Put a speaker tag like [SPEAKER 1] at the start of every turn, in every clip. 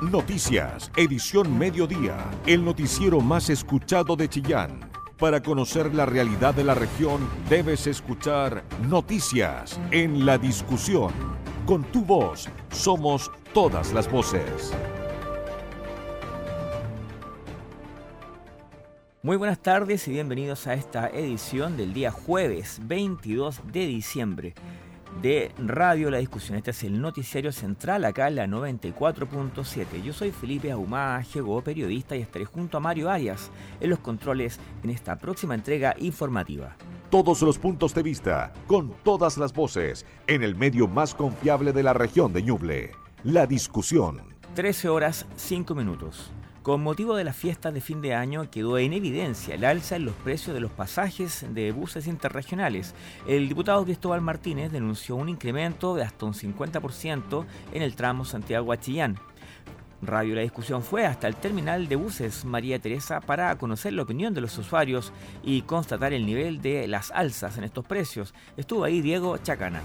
[SPEAKER 1] Noticias, edición mediodía, el noticiero más escuchado de Chillán. Para conocer la realidad de la región, debes escuchar Noticias en la discusión. Con tu voz, somos todas las voces.
[SPEAKER 2] Muy buenas tardes y bienvenidos a esta edición del día jueves 22 de diciembre de Radio La Discusión. Este es el noticiario central acá en la 94.7. Yo soy Felipe Ahumada, Jego, periodista y estaré junto a Mario Arias en los controles en esta próxima entrega informativa.
[SPEAKER 1] Todos los puntos de vista, con todas las voces, en el medio más confiable de la región de Ñuble. La Discusión.
[SPEAKER 2] 13 horas 5 minutos. Con motivo de las fiestas de fin de año quedó en evidencia el alza en los precios de los pasajes de buses interregionales. El diputado Cristóbal Martínez denunció un incremento de hasta un 50% en el tramo Santiago-Achillán. Radio La Discusión fue hasta el terminal de buses María Teresa para conocer la opinión de los usuarios y constatar el nivel de las alzas en estos precios. Estuvo ahí Diego Chacana.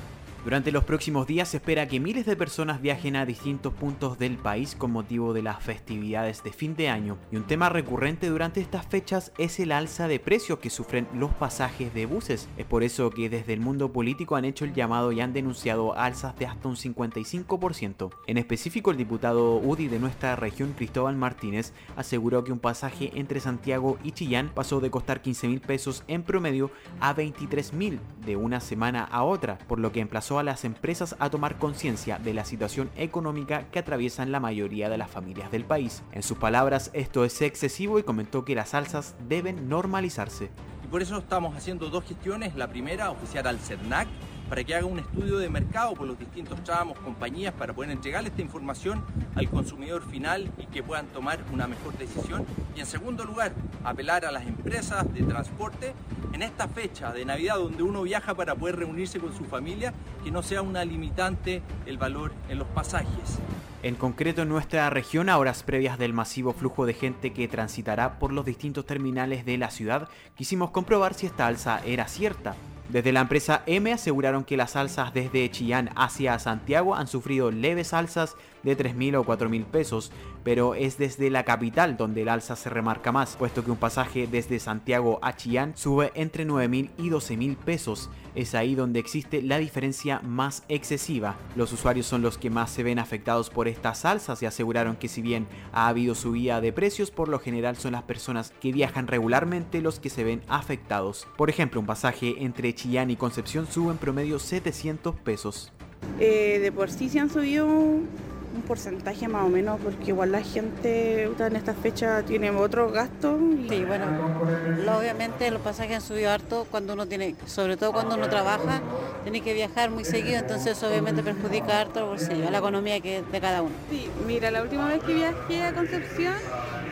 [SPEAKER 3] Durante los próximos días se espera que miles de personas viajen a distintos puntos del país con motivo de las festividades de fin de año y un tema recurrente durante estas fechas es el alza de precios que sufren los pasajes de buses. Es por eso que desde el mundo político han hecho el llamado y han denunciado alzas de hasta un 55%. En específico el diputado UDI de nuestra región Cristóbal Martínez aseguró que un pasaje entre Santiago y Chillán pasó de costar 15 mil pesos en promedio a 23 mil de una semana a otra, por lo que emplazó a las empresas a tomar conciencia de la situación económica que atraviesan la mayoría de las familias del país. En sus palabras, esto es excesivo y comentó que las alzas deben normalizarse.
[SPEAKER 4] Y por eso estamos haciendo dos gestiones. La primera, oficiar al CERNAC para que haga un estudio de mercado por los distintos tramos, compañías, para poder entregarle esta información al consumidor final y que puedan tomar una mejor decisión. Y en segundo lugar, apelar a las empresas de transporte en esta fecha de Navidad donde uno viaja para poder reunirse con su familia, que no sea una limitante el valor en los pasajes.
[SPEAKER 3] En concreto en nuestra región, a horas previas del masivo flujo de gente que transitará por los distintos terminales de la ciudad, quisimos comprobar si esta alza era cierta. Desde la empresa M aseguraron que las alzas desde Chillán hacia Santiago han sufrido leves alzas de 3.000 o 4.000 pesos, pero es desde la capital donde el alza se remarca más, puesto que un pasaje desde Santiago a Chillán sube entre 9.000 y 12.000 pesos. Es ahí donde existe la diferencia más excesiva. Los usuarios son los que más se ven afectados por estas alzas y aseguraron que si bien ha habido subida de precios, por lo general son las personas que viajan regularmente los que se ven afectados. Por ejemplo, un pasaje entre Chillán y Concepción sube en promedio 700 pesos.
[SPEAKER 5] Eh, de por sí se han subido un porcentaje más o menos, porque igual la gente en esta fecha tiene otros gastos.
[SPEAKER 6] Sí, bueno, obviamente los pasajes han subido harto cuando uno tiene, sobre todo cuando uno trabaja, tiene que viajar muy seguido, entonces obviamente perjudica harto el bolsillo, la economía que de cada uno.
[SPEAKER 5] Sí, mira, la última vez que viajé a Concepción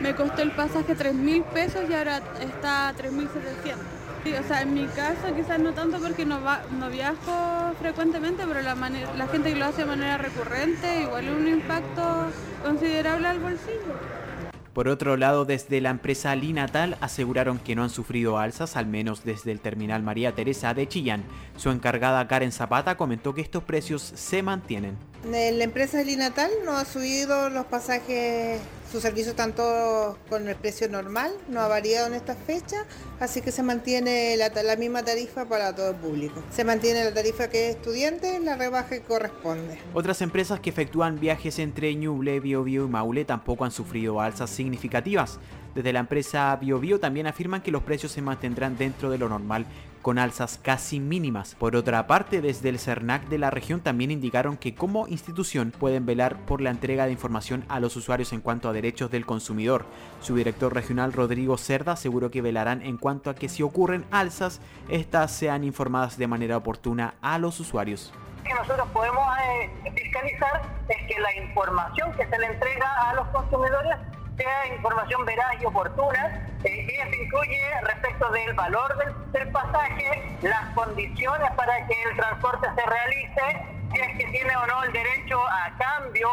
[SPEAKER 5] me costó el pasaje 3 mil pesos y ahora está a 3 mil 700. Sí, o sea, en mi caso quizás no tanto porque no, va, no viajo frecuentemente, pero la, la gente que lo hace de manera recurrente igual es un impacto considerable al bolsillo.
[SPEAKER 3] Por otro lado, desde la empresa Linatal aseguraron que no han sufrido alzas, al menos desde el terminal María Teresa de Chillán. Su encargada Karen Zapata comentó que estos precios se mantienen.
[SPEAKER 7] La empresa Linatal no ha subido los pasajes su servicio tanto con el precio normal, no ha variado en esta fecha, así que se mantiene la, misma tarifa para todo el público. Se mantiene la tarifa que es estudiante, la rebaja que corresponde.
[SPEAKER 3] Otras empresas que efectúan viajes entre Ñuble, Biobío y Maule tampoco han sufrido alzas significativas. Desde la empresa BioBio también afirman que los precios se mantendrán dentro de lo normal con alzas casi mínimas. Por otra parte, desde el CERNAC de la región también indicaron que como institución pueden velar por la entrega de información a los usuarios en cuanto a derechos del consumidor. Su director regional Rodrigo Cerda aseguró que velarán en cuanto a que si ocurren alzas, estas sean informadas de manera oportuna a los usuarios
[SPEAKER 8] que nosotros podemos eh, fiscalizar es que la información que se le entrega a los consumidores sea información veraz y oportuna. Eh, y eso incluye respecto del valor del, pasaje, las condiciones para que el transporte se realice, si es que tiene o no el derecho a cambio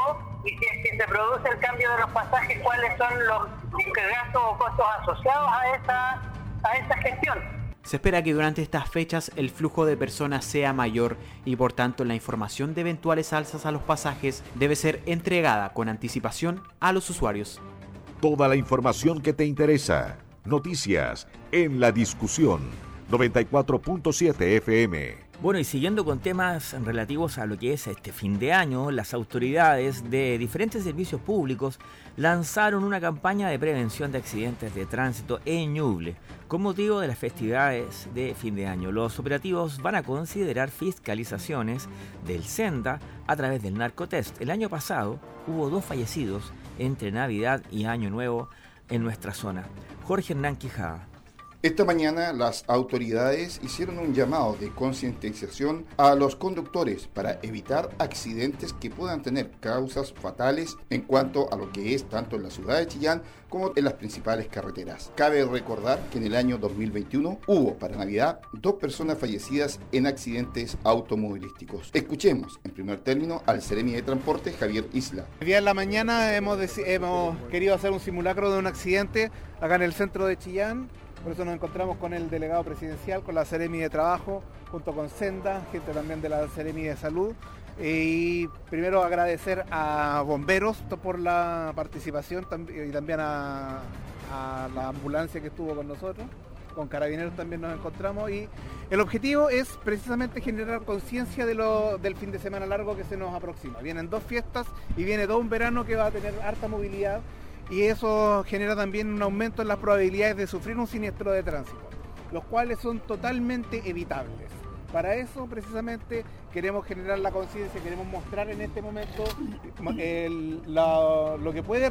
[SPEAKER 8] y si es que se produce el cambio de los pasajes, cuáles son los gastos o costos asociados a esa, a esa gestión.
[SPEAKER 3] Se espera que durante estas fechas el flujo de personas sea mayor y por tanto la información de eventuales alzas a los pasajes debe ser entregada con anticipación a los usuarios.
[SPEAKER 1] Toda la información que te interesa. Noticias en la discusión 94.7 FM.
[SPEAKER 2] Bueno, y siguiendo con temas relativos a lo que es este fin de año, las autoridades de diferentes servicios públicos lanzaron una campaña de prevención de accidentes de tránsito en Ñuble con motivo de las festividades de fin de año. Los operativos van a considerar fiscalizaciones del Senda a través del narcotest. El año pasado hubo dos fallecidos entre Navidad y Año Nuevo en nuestra zona. Jorge Hernán Quijada.
[SPEAKER 9] Esta mañana las autoridades hicieron un llamado de concientización a los conductores para evitar accidentes que puedan tener causas fatales en cuanto a lo que es tanto en la ciudad de Chillán como en las principales carreteras. Cabe recordar que en el año 2021 hubo para Navidad dos personas fallecidas en accidentes automovilísticos. Escuchemos en primer término al Ceremi de Transporte Javier Isla.
[SPEAKER 10] El día de la mañana hemos, hemos querido hacer un simulacro de un accidente acá en el centro de Chillán por eso nos encontramos con el delegado presidencial, con la Ceremi de Trabajo, junto con Senda, gente también de la Ceremi de Salud. Y primero agradecer a Bomberos por la participación y también a, la ambulancia que estuvo con nosotros. Con carabineros también nos encontramos y el objetivo es precisamente generar conciencia de del fin de semana largo que se nos aproxima. Vienen dos fiestas y viene todo un verano que va a tener harta movilidad y eso genera también un aumento en las probabilidades de sufrir un siniestro de tránsito, los cuales son totalmente evitables. Para eso precisamente queremos generar la conciencia, queremos mostrar en este momento lo que puede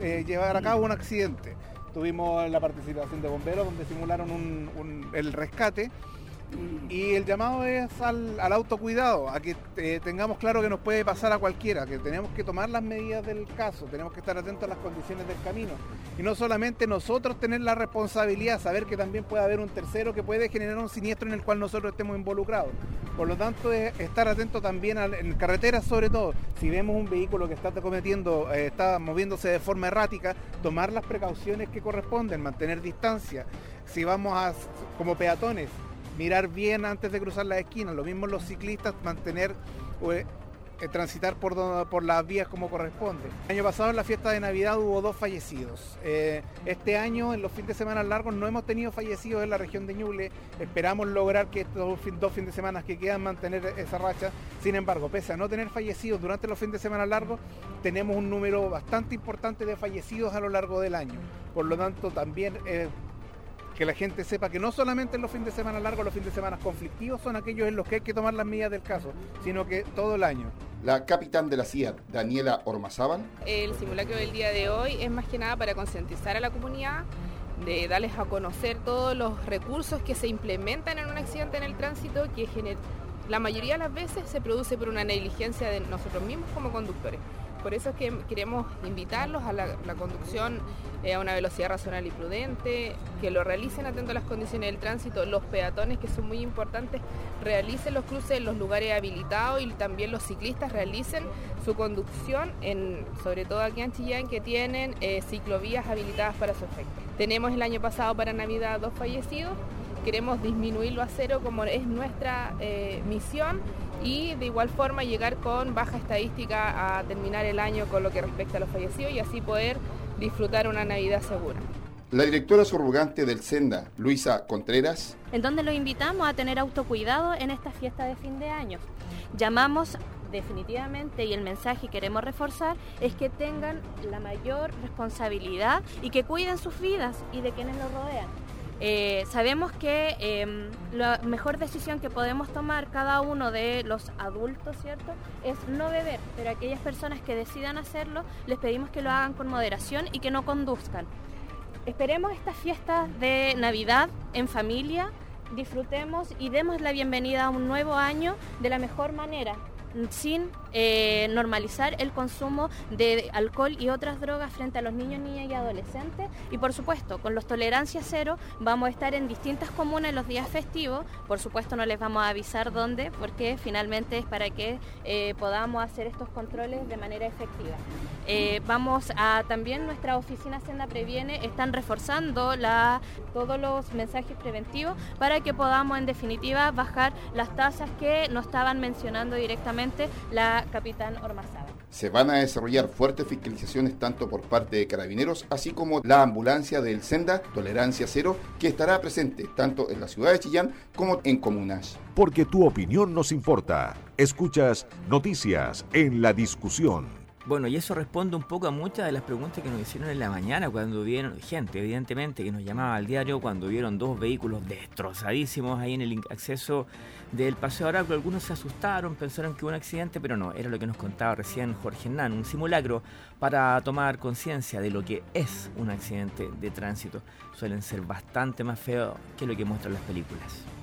[SPEAKER 10] eh, llevar a cabo un accidente. Tuvimos la participación de bomberos donde simularon el rescate y el llamado es al, autocuidado, a que eh, tengamos claro que nos puede pasar a cualquiera, que tenemos que tomar las medidas del caso, tenemos que estar atentos a las condiciones del camino. Y no solamente nosotros tener la responsabilidad, saber que también puede haber un tercero que puede generar un siniestro en el cual nosotros estemos involucrados. Por lo tanto, es estar atentos también en carreteras sobre todo. Si vemos un vehículo que está cometiendo, eh, está moviéndose de forma errática, tomar las precauciones que corresponden, mantener distancia. Si vamos a, como peatones, mirar bien antes de cruzar la esquina. Lo mismo los ciclistas, mantener, eh, eh, transitar por, por las vías como corresponde. El año pasado en la fiesta de Navidad hubo dos fallecidos. Eh, este año, en los fines de semana largos, no hemos tenido fallecidos en la región de Ñuble. Esperamos lograr que estos dos fines de semana que quedan mantener esa racha. Sin embargo, pese a no tener fallecidos durante los fines de semana largos, tenemos un número bastante importante de fallecidos a lo largo del año. Por lo tanto, también que la gente sepa que no solamente en los fines de semana largos, los fines de semana conflictivos son aquellos en los que hay que tomar las medidas del caso, sino que todo el año.
[SPEAKER 9] La capitán de la CIA, Daniela Ormazábal.
[SPEAKER 11] El simulacro del día de hoy es más que nada para concientizar a la comunidad de darles a conocer todos los recursos que se implementan en un accidente en el tránsito que la mayoría de las veces se produce por una negligencia de nosotros mismos como conductores. Por eso es que queremos invitarlos a la, conducción eh, a una velocidad razonable y prudente, que lo realicen atento a las condiciones del tránsito, los peatones que son muy importantes, realicen los cruces en los lugares habilitados y también los ciclistas realicen su conducción, en, sobre todo aquí en Chillán, que tienen eh, ciclovías habilitadas para su efecto. Tenemos el año pasado para Navidad dos fallecidos, queremos disminuirlo a cero como es nuestra eh, misión y de igual forma llegar con baja estadística a terminar el año con lo que respecta a los fallecidos y así poder disfrutar una Navidad segura.
[SPEAKER 9] La directora subrogante del Senda, Luisa Contreras.
[SPEAKER 12] En donde los invitamos a tener autocuidado en esta fiesta de fin de año. Llamamos definitivamente y el mensaje que queremos reforzar es que tengan la mayor responsabilidad y que cuiden sus vidas y de quienes los rodean. Eh, sabemos que em, la mejor decisión que podemos tomar cada uno de los adultos, ¿cierto? Es no beber, pero aquellas personas que decidan hacerlo, les pedimos que lo hagan con moderación y que no conduzcan. Esperemos estas fiestas de Navidad en familia, disfrutemos y demos la bienvenida a un nuevo año de la mejor manera, sin eh, normalizar el consumo de alcohol y otras drogas frente a los niños, niñas y adolescentes. Y por supuesto, con los tolerancias cero vamos a estar en distintas comunas los días festivos. Por supuesto no les vamos a avisar dónde, porque finalmente es para que eh, podamos hacer estos controles de manera efectiva. Eh, vamos a también nuestra oficina Senda Previene están reforzando todos los mensajes preventivos para que podamos en definitiva bajar las tasas que nos estaban mencionando directamente la capitán Ormazábal.
[SPEAKER 9] Se van a desarrollar fuertes fiscalizaciones tanto por parte de carabineros, así como la ambulancia del Senda Tolerancia Cero, que estará presente tanto en la ciudad de Chillán como en comunas.
[SPEAKER 1] Porque tu opinión nos importa. Escuchas noticias en la discusión.
[SPEAKER 2] Bueno, y eso responde un poco a muchas de las preguntas que nos hicieron en la mañana cuando vieron, gente evidentemente que nos llamaba al diario cuando vieron dos vehículos destrozadísimos ahí en el acceso del Paseo Oráculo. Algunos se asustaron, pensaron que hubo un accidente, pero no, era lo que nos contaba recién Jorge Hernán, un simulacro para tomar conciencia de lo que es un accidente de tránsito. Suelen ser bastante más feos que lo que muestran las películas.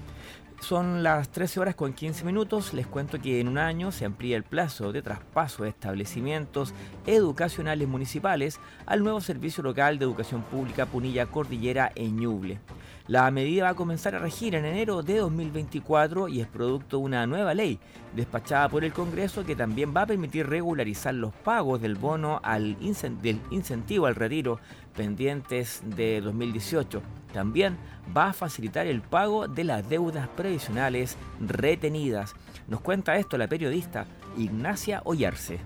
[SPEAKER 2] Son las 13 horas con 15 minutos. Les cuento que en un año se amplía el plazo de traspaso de establecimientos educacionales municipales al nuevo Servicio Local de Educación Pública Punilla Cordillera en Ñuble. La medida va a comenzar a regir en enero de 2024 y es producto de una nueva ley despachada por el Congreso que también va a permitir regularizar los pagos del bono al del incentivo al retiro pendientes de 2018. También va a facilitar el pago de las deudas previsionales retenidas. Nos cuenta esto la periodista Ignacia Ollarse.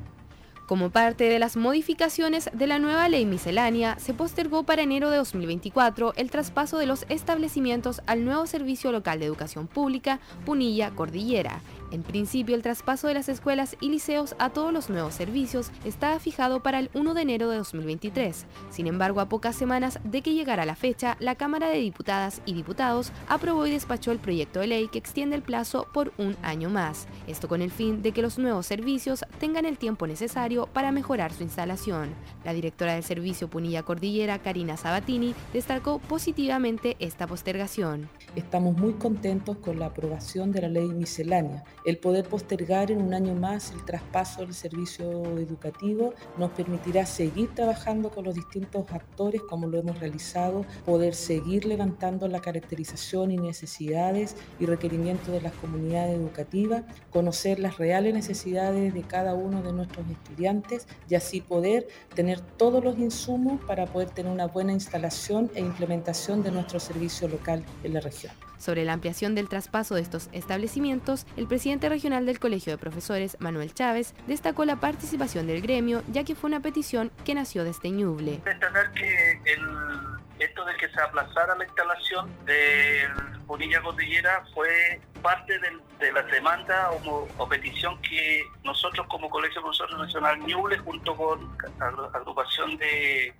[SPEAKER 13] Como parte de las modificaciones de la nueva ley miscelánea, se postergó para enero de 2024 el traspaso de los establecimientos al nuevo Servicio Local de Educación Pública Punilla Cordillera, en principio, el traspaso de las escuelas y liceos a todos los nuevos servicios estaba fijado para el 1 de enero de 2023. Sin embargo, a pocas semanas de que llegara la fecha, la Cámara de Diputadas y Diputados aprobó y despachó el proyecto de ley que extiende el plazo por un año más. Esto con el fin de que los nuevos servicios tengan el tiempo necesario para mejorar su instalación. La directora del servicio Punilla Cordillera, Karina Sabatini, destacó positivamente esta postergación.
[SPEAKER 14] Estamos muy contentos con la aprobación de la ley miscelánea el poder postergar en un año más el traspaso del servicio educativo nos permitirá seguir trabajando con los distintos actores como lo hemos realizado, poder seguir levantando la caracterización y necesidades y requerimientos de las comunidades educativas, conocer las reales necesidades de cada uno de nuestros estudiantes y así poder tener todos los insumos para poder tener una buena instalación e implementación de nuestro servicio local en la región.
[SPEAKER 13] Sobre la ampliación del traspaso de estos establecimientos, el presidente regional del Colegio de Profesores, Manuel Chávez, destacó la participación del gremio, ya que fue una petición que nació desde Ñuble.
[SPEAKER 15] Destacar que esto de que se aplazara la instalación de Bonilla Cordillera fue parte de, la demanda o, petición que nosotros como Colegio de Profesores Nacional Ñuble, junto con la agrupación de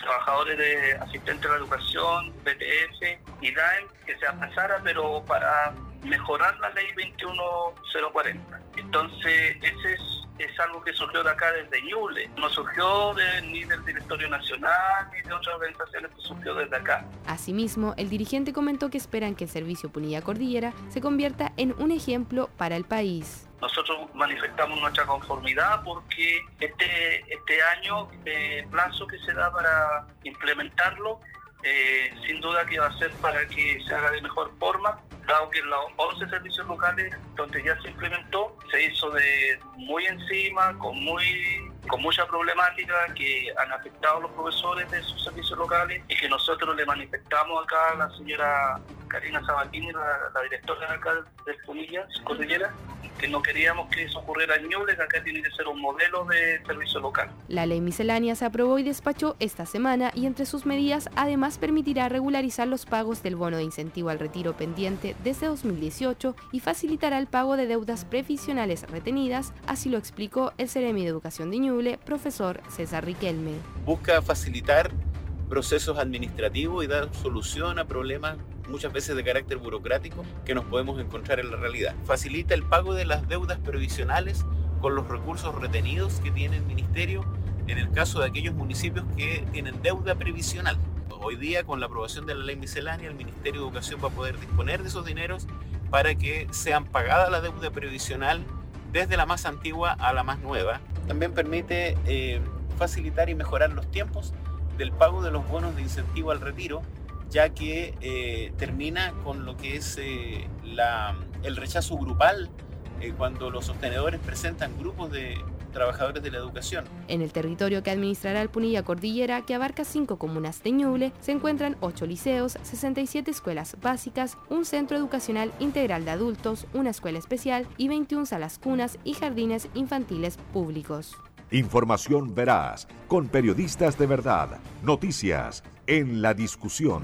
[SPEAKER 15] trabajadores de asistentes de la educación, BTF y DAEM, que se aplazara, pero para mejorar la ley 21040. Entonces, ese es, algo que surgió de acá desde Ñuble, no surgió ni del Directorio Nacional ni de otras organizaciones, que surgió desde acá.
[SPEAKER 13] Asimismo, el dirigente comentó que esperan que el servicio Punilla Cordillera se convierta en un ejemplo para el país.
[SPEAKER 15] Nosotros manifestamos nuestra conformidad porque este, este año de plazo que se da para implementarlo, eh, sin duda que va a ser para que se haga de mejor forma, dado que los 11 servicios locales donde ya se implementó, se hizo de muy encima, con muy con mucha problemática que han afectado a los profesores de sus servicios locales y que nosotros le manifestamos acá a la señora Karina Sabatini, la, directora de acá de Punillas, Cordillera, que no queríamos que eso ocurriera en Ñuble, que acá tiene que ser un modelo de servicio local.
[SPEAKER 13] La ley miscelánea se aprobó y despachó esta semana y entre sus medidas además permitirá regularizar los pagos del bono de incentivo al retiro pendiente desde 2018 y facilitará el pago de deudas previsionales retenidas, así lo explicó el Ceremi de Educación de Ñuble, profesor César Riquelme.
[SPEAKER 16] Busca facilitar procesos administrativos y dar solución a problemas muchas veces de carácter burocrático que nos podemos encontrar en la realidad. Facilita el pago de las deudas previsionales con los recursos retenidos que tiene el ministerio en el caso de aquellos municipios que tienen deuda previsional. Hoy día, con la aprobación de la ley miscelánea, el Ministerio de Educación va a poder disponer de esos dineros para que sean pagadas la deuda previsional desde la más antigua a la más nueva. También permite eh, facilitar y mejorar los tiempos del pago de los bonos de incentivo al retiro, ya que eh, termina con lo que es eh, la, el rechazo grupal cuando los sostenedores presentan grupos de trabajadores de la educación.
[SPEAKER 13] En el territorio que administrará el Punilla Cordillera, que abarca cinco comunas de Ñuble, se encuentran ocho liceos, 67 escuelas básicas, un centro educacional integral de adultos, una escuela especial y 21 salas cunas y jardines infantiles públicos.
[SPEAKER 1] Información veraz, con periodistas de verdad, noticias en la discusión.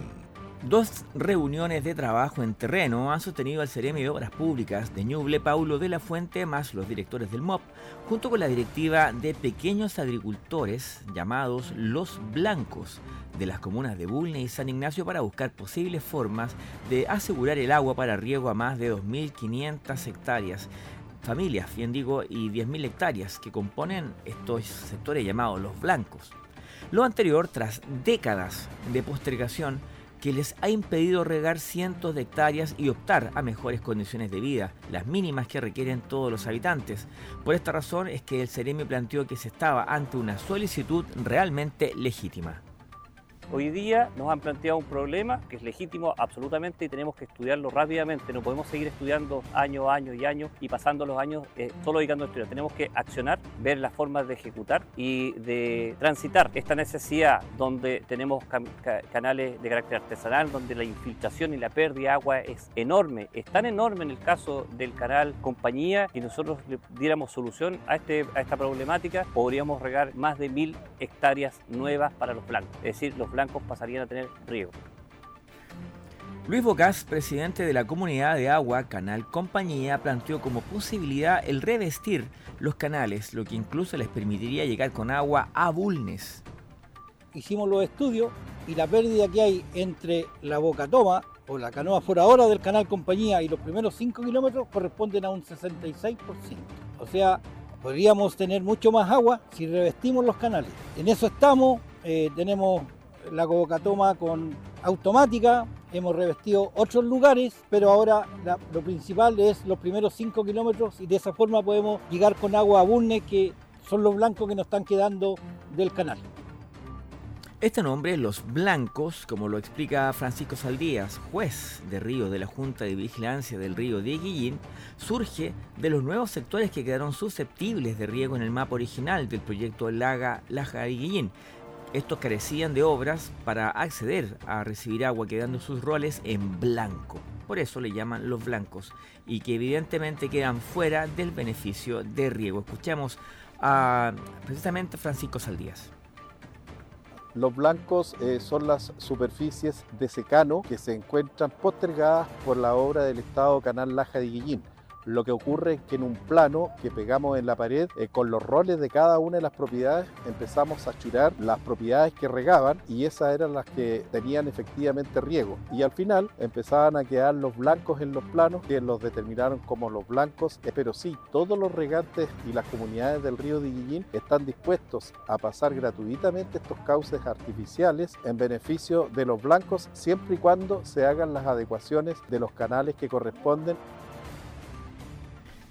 [SPEAKER 2] Dos reuniones de trabajo en terreno han sostenido al Ceremi de Obras Públicas de Ñuble, Paulo de la Fuente, más los directores del MOP, junto con la directiva de pequeños agricultores llamados Los Blancos de las comunas de Bulne y San Ignacio para buscar posibles formas de asegurar el agua para riego a más de 2.500 hectáreas familias, bien digo, y 10.000 hectáreas que componen estos sectores llamados los blancos. Lo anterior tras décadas de postergación que les ha impedido regar cientos de hectáreas y optar a mejores condiciones de vida, las mínimas que requieren todos los habitantes. Por esta razón es que el Ceremi planteó que se estaba ante una solicitud realmente legítima.
[SPEAKER 17] Hoy día nos han planteado un problema que es legítimo absolutamente y tenemos que estudiarlo rápidamente. No podemos seguir estudiando año, año y año y pasando los años eh, solo dedicando a estudiar. Tenemos que accionar, ver las formas de ejecutar y de transitar esta necesidad donde tenemos canales de carácter artesanal, donde la infiltración y la pérdida de agua es enorme. Es tan enorme en el caso del canal compañía que nosotros le diéramos solución a, este, a esta problemática, podríamos regar más de mil hectáreas nuevas para los blancos. Es decir, los blancos pasarían a tener riego.
[SPEAKER 2] Luis Bocas, presidente de la comunidad de agua Canal Compañía, planteó como posibilidad el revestir los canales, lo que incluso les permitiría llegar con agua a Bulnes.
[SPEAKER 18] Hicimos los estudios y la pérdida que hay entre la boca toma o la canoa fuera ahora del canal Compañía y los primeros 5 kilómetros corresponden a un 66%. O sea, podríamos tener mucho más agua si revestimos los canales. En eso estamos, eh, tenemos la covocatoma con automática, hemos revestido otros lugares, pero ahora lo principal es los primeros 5 kilómetros y de esa forma podemos llegar con agua a Burne, que son los blancos que nos están quedando del canal.
[SPEAKER 2] Este nombre, Los Blancos, como lo explica Francisco Saldías, juez de río de la Junta de Vigilancia del río de Guillín, surge de los nuevos sectores que quedaron susceptibles de riego en el mapa original del proyecto Laga Laja Guillín, estos carecían de obras para acceder a recibir agua quedando sus roles en blanco. Por eso le llaman los blancos y que evidentemente quedan fuera del beneficio de riego. Escuchemos a precisamente Francisco Saldías.
[SPEAKER 19] Los blancos eh, son las superficies de secano que se encuentran postergadas por la obra del Estado Canal Laja de Guillín lo que ocurre es que en un plano que pegamos en la pared, eh, con los roles de cada una de las propiedades, empezamos a churar las propiedades que regaban y esas eran las que tenían efectivamente riego. Y al final empezaban a quedar los blancos en los planos, que los determinaron como los blancos. Eh, pero sí, todos los regantes y las comunidades del río de Guillín están dispuestos a pasar gratuitamente estos cauces artificiales en beneficio de los blancos, siempre y cuando se hagan las adecuaciones de los canales que corresponden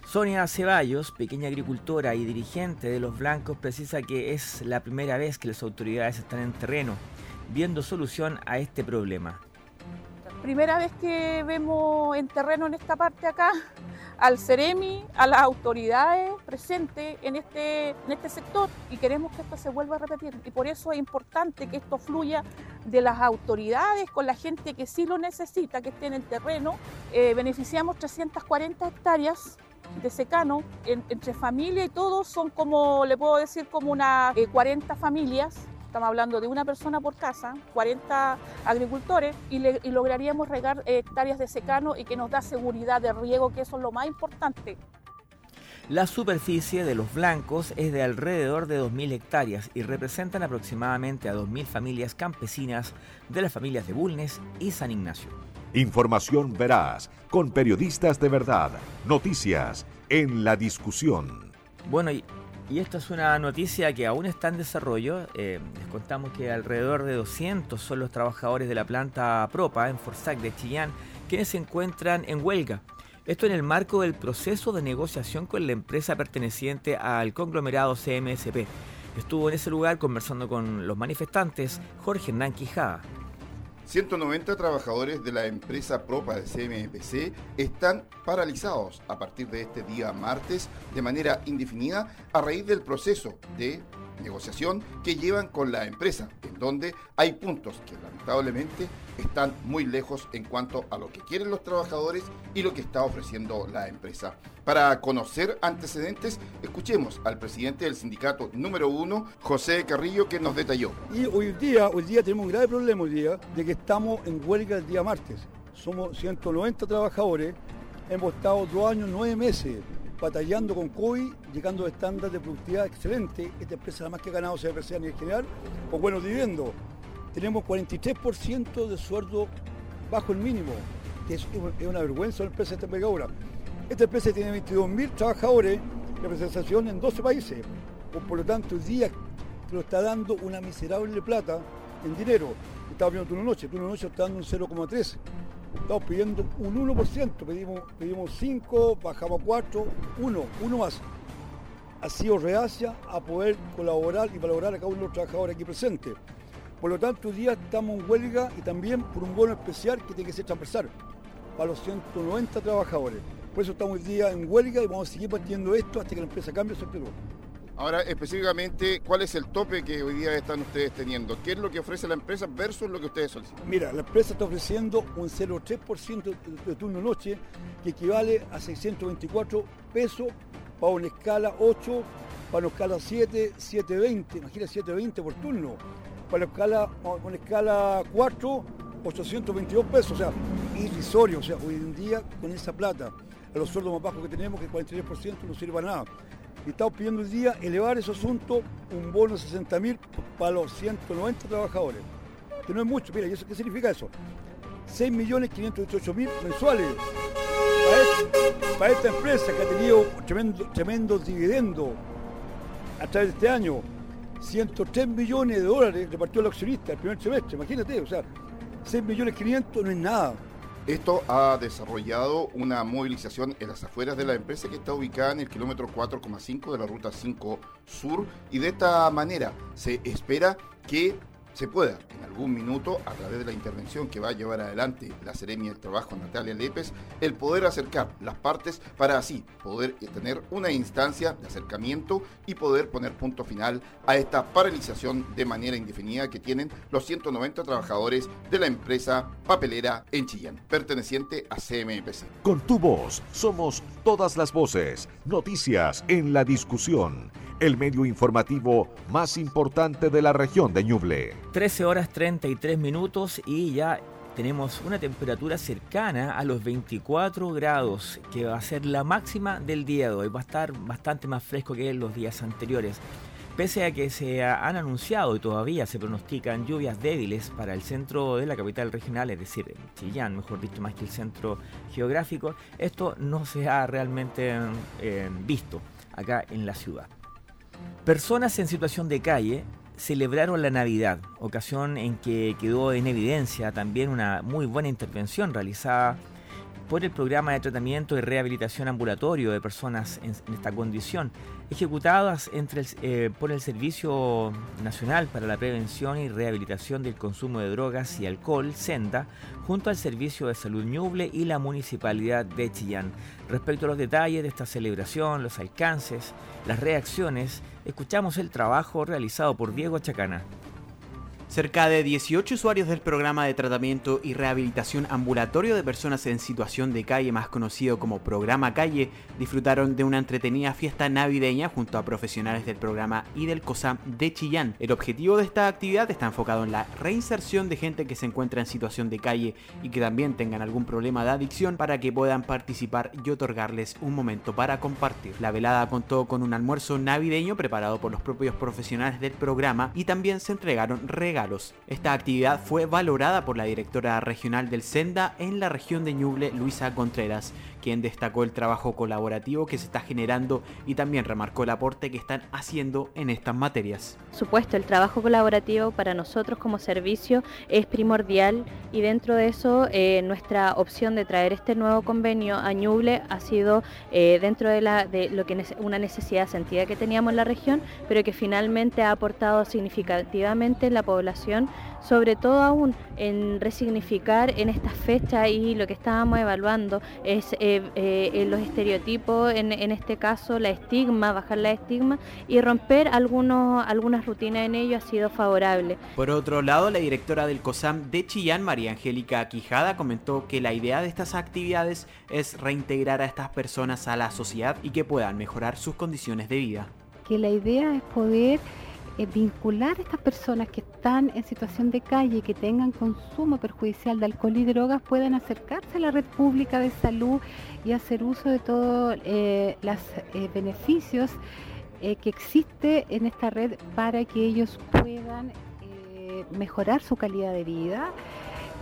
[SPEAKER 2] Sonia Ceballos, pequeña agricultora y dirigente de Los Blancos, precisa que es la primera vez que las autoridades están en terreno viendo solución a este problema.
[SPEAKER 20] Primera vez que vemos en terreno en esta parte acá al CEREMI, a las autoridades presentes en este, en este sector y queremos que esto se vuelva a repetir. Y por eso es importante que esto fluya de las autoridades con la gente que sí lo necesita, que esté en el terreno. Eh, beneficiamos 340 hectáreas de secano, entre familia y todos, son como, le puedo decir, como unas 40 eh, familias. Estamos hablando de una persona por casa, 40 agricultores, y, lograríamos regar eh, hectáreas de secano y que nos da seguridad de riego, que eso es lo más importante.
[SPEAKER 2] La superficie de los blancos es de alrededor de 2.000 hectáreas y representan aproximadamente a 2.000 familias campesinas de las familias de Bulnes y San Ignacio.
[SPEAKER 1] Información veraz, con periodistas de verdad. Noticias en la discusión.
[SPEAKER 2] Bueno, y, esta es una noticia que aún está en desarrollo. Eh, les contamos que alrededor de 200 son los trabajadores de la planta Propa en Forzac de Chillán, quienes se encuentran en huelga. Esto en el marco del proceso de negociación con la empresa perteneciente al conglomerado CMSP. Estuvo en ese lugar conversando con los manifestantes Jorge Hernán Quijada.
[SPEAKER 9] 190 trabajadores de la empresa Propa de CMPC están paralizados a partir de este día martes de manera indefinida a raíz del proceso de negociación que llevan con la empresa, en donde hay puntos que lamentablemente están muy lejos en cuanto a lo que quieren los trabajadores y lo que está ofreciendo la empresa. Para conocer antecedentes, escuchemos al presidente del sindicato número uno, José Carrillo, que nos detalló.
[SPEAKER 21] Y hoy día, hoy día tenemos un grave problema hoy día de que estamos en huelga el día martes. Somos 190 trabajadores, hemos estado dos años, nueve meses batallando con COVID, llegando a estándares de productividad excelente. Esta empresa la más que ha ganado CPC a nivel general, con buenos dividendos. Tenemos 43% de sueldo bajo el mínimo, que es, una vergüenza una empresa de esta ahora. Esta empresa tiene 22.000 trabajadores, representación en 12 países. Por, lo tanto, hoy día lo está dando una miserable plata en dinero. Estaba pidiendo turno noche, turno noche está dando un 0,3 estamos pidiendo un 1%, pedimos, pedimos 5, bajamos a 4, 1, 1 más. Ha sido reacia a poder colaborar y valorar a cada uno de los trabajadores aquí presentes. Por lo tanto, hoy día estamos en huelga y también por un bono especial que tiene que ser transversal para los 190 trabajadores. Por eso estamos hoy día en huelga y vamos a seguir partiendo esto hasta que la empresa cambie su actitud.
[SPEAKER 9] Ahora, específicamente, ¿cuál es el tope que hoy día están ustedes teniendo? ¿Qué es lo que ofrece la empresa versus lo que ustedes solicitan?
[SPEAKER 21] Mira, la empresa está ofreciendo un 0,3% de turno noche, que equivale a 624 pesos para una escala 8, para una escala 7, 720, imagina 720 por turno. Para escala, una escala 4, 822 pesos, o sea, irrisorio, o sea, hoy en día con esa plata, a los sueldos más bajos que tenemos, que el 43% no sirve para nada estamos pidiendo hoy día elevar ese asunto, un bono de 60 mil para los 190 trabajadores, que no es mucho. Mira, ¿y eso, qué significa eso? 6.518.000 mensuales para, esta empresa que ha tenido tremendo, tremendo dividendo a través de este año. 103 millones de dólares repartió el accionista el primer semestre, imagínate, o sea, 6 millones 500 no es nada.
[SPEAKER 9] Esto ha desarrollado una movilización en las afueras de la empresa que está ubicada en el kilómetro 4,5 de la ruta 5 sur y de esta manera se espera que se pueda en algún minuto, a través de la intervención que va a llevar adelante la Seremia del Trabajo Natalia Lépez, el poder acercar las partes para así poder tener una instancia de acercamiento y poder poner punto final a esta paralización de manera indefinida que tienen los 190 trabajadores de la empresa papelera en Chillán, perteneciente a CMPC.
[SPEAKER 1] Con tu voz somos todas las voces, noticias en la discusión el medio informativo más importante de la región de Ñuble.
[SPEAKER 2] 13 horas 33 minutos y ya tenemos una temperatura cercana a los 24 grados, que va a ser la máxima del día de hoy. Va a estar bastante más fresco que los días anteriores. Pese a que se han anunciado y todavía se pronostican lluvias débiles para el centro de la capital regional, es decir, Chillán, mejor dicho, más que el centro geográfico, esto no se ha realmente eh, visto acá en la ciudad. Personas en situación de calle celebraron la Navidad, ocasión en que quedó en evidencia también una muy buena intervención realizada por el programa de tratamiento y rehabilitación ambulatorio de personas en, esta condición, ejecutadas entre eh, por el Servicio Nacional para la Prevención y Rehabilitación del Consumo de Drogas y Alcohol, SENDA, junto al Servicio de Salud Ñuble y la Municipalidad de Chillán. Respecto a los detalles de esta celebración, los alcances, las reacciones, escuchamos el trabajo realizado por Diego Chacana.
[SPEAKER 3] Cerca de 18 usuarios del programa de tratamiento y rehabilitación ambulatorio de personas en situación de calle, más conocido como Programa Calle, disfrutaron de una entretenida fiesta navideña junto a profesionales del programa y del COSAM de Chillán. El objetivo de esta actividad está enfocado en la reinserción de gente que se encuentra en situación de calle y que también tengan algún problema de adicción para que puedan participar y otorgarles un momento para compartir. La velada contó con un almuerzo navideño preparado por los propios profesionales del programa y también se entregaron regalos esta actividad fue valorada por la directora regional del Senda en la región de Ñuble, Luisa Contreras, quien destacó el trabajo colaborativo que se está generando y también remarcó el aporte que están haciendo en estas materias.
[SPEAKER 12] Supuesto, el trabajo colaborativo para nosotros como servicio es primordial y dentro de eso eh, nuestra opción de traer este nuevo convenio a Ñuble ha sido eh, dentro de, la, de lo que una necesidad sentida que teníamos en la región, pero que finalmente ha aportado significativamente en la población sobre todo aún en resignificar en esta fecha y lo que estábamos evaluando es eh, eh, los estereotipos, en, este caso la estigma, bajar la estigma y romper algunos, algunas rutinas en ello ha sido favorable.
[SPEAKER 3] Por otro lado, la directora del COSAM de Chillán, María Angélica Quijada, comentó que la idea de estas actividades es reintegrar a estas personas a la sociedad y que puedan mejorar sus condiciones de vida.
[SPEAKER 22] Que la idea es poder eh, vincular a estas personas que están en situación de calle, que tengan consumo perjudicial de alcohol y drogas, puedan acercarse a la red pública de salud y hacer uso de todos eh, los eh, beneficios que existe en esta red para que ellos puedan mejorar su calidad de vida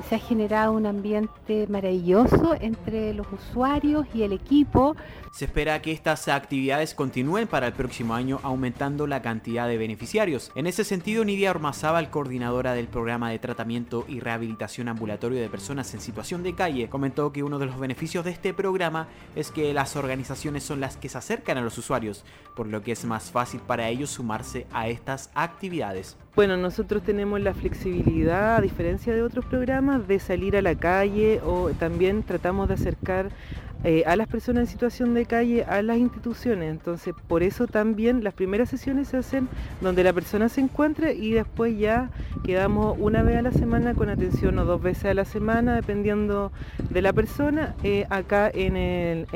[SPEAKER 22] se ha generado un ambiente maravilloso entre los usuarios y el equipo.
[SPEAKER 3] Se espera que estas actividades continúen para el próximo año aumentando la cantidad de beneficiarios. En ese sentido, Nidia Ormazábal, coordinadora del programa de tratamiento y rehabilitación ambulatorio de personas en situación de calle, comentó que uno de los beneficios de este programa es que las organizaciones son las que se acercan a los usuarios, por lo que es más fácil para ellos sumarse a estas actividades.
[SPEAKER 23] Bueno, nosotros tenemos la flexibilidad, a diferencia de otros programas, de salir a la calle o también tratamos de acercar eh, a las personas en situación de calle a las instituciones. Entonces, por eso también las primeras sesiones se hacen donde la persona se encuentre y después ya quedamos una vez a la semana con atención o dos veces a la semana, dependiendo de la persona, eh, acá en, el.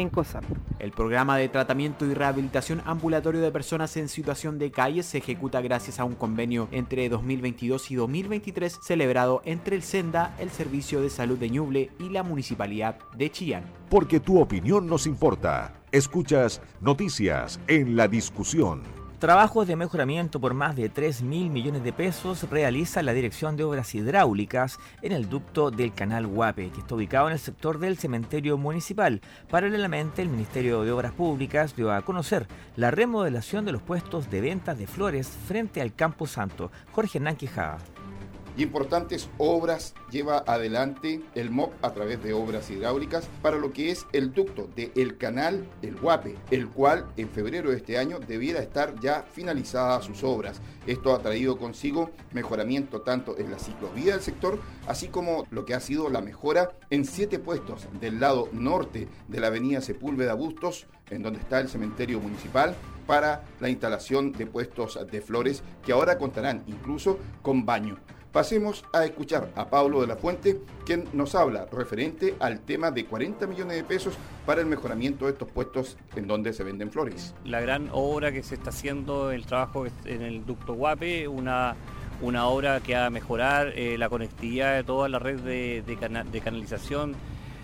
[SPEAKER 3] El programa de tratamiento y rehabilitación ambulatorio de personas en situación de calle se ejecuta gracias a un convenio entre 2022 y 2023 celebrado entre el SENDA, el Servicio de Salud de Ñuble y la Municipalidad de Chillán.
[SPEAKER 1] Porque tu opinión nos importa. Escuchas Noticias en la Discusión.
[SPEAKER 2] Trabajos de mejoramiento por más de 3 mil millones de pesos realiza la Dirección de Obras Hidráulicas en el ducto del Canal Guape, que está ubicado en el sector del cementerio municipal. Paralelamente, el Ministerio de Obras Públicas dio a conocer la remodelación de los puestos de ventas de flores frente al Campo Santo. Jorge Hernán Quijada
[SPEAKER 9] importantes obras lleva adelante el MOP a través de obras hidráulicas para lo que es el ducto del canal El Guape, el cual en febrero de este año debiera estar ya finalizadas sus obras. Esto ha traído consigo mejoramiento tanto en la ciclovía del sector, así como lo que ha sido la mejora en siete puestos del lado norte de la avenida Sepúlveda Bustos, en donde está el cementerio municipal, para la instalación de puestos de flores que ahora contarán incluso con baño. Pasemos a escuchar a Pablo de la Fuente, quien nos habla referente al tema de 40 millones de pesos para el mejoramiento de estos puestos en donde se venden flores.
[SPEAKER 17] La gran obra que se está haciendo, el trabajo en el ducto Guape, una, una obra que va a mejorar eh, la conectividad de toda la red de, canalización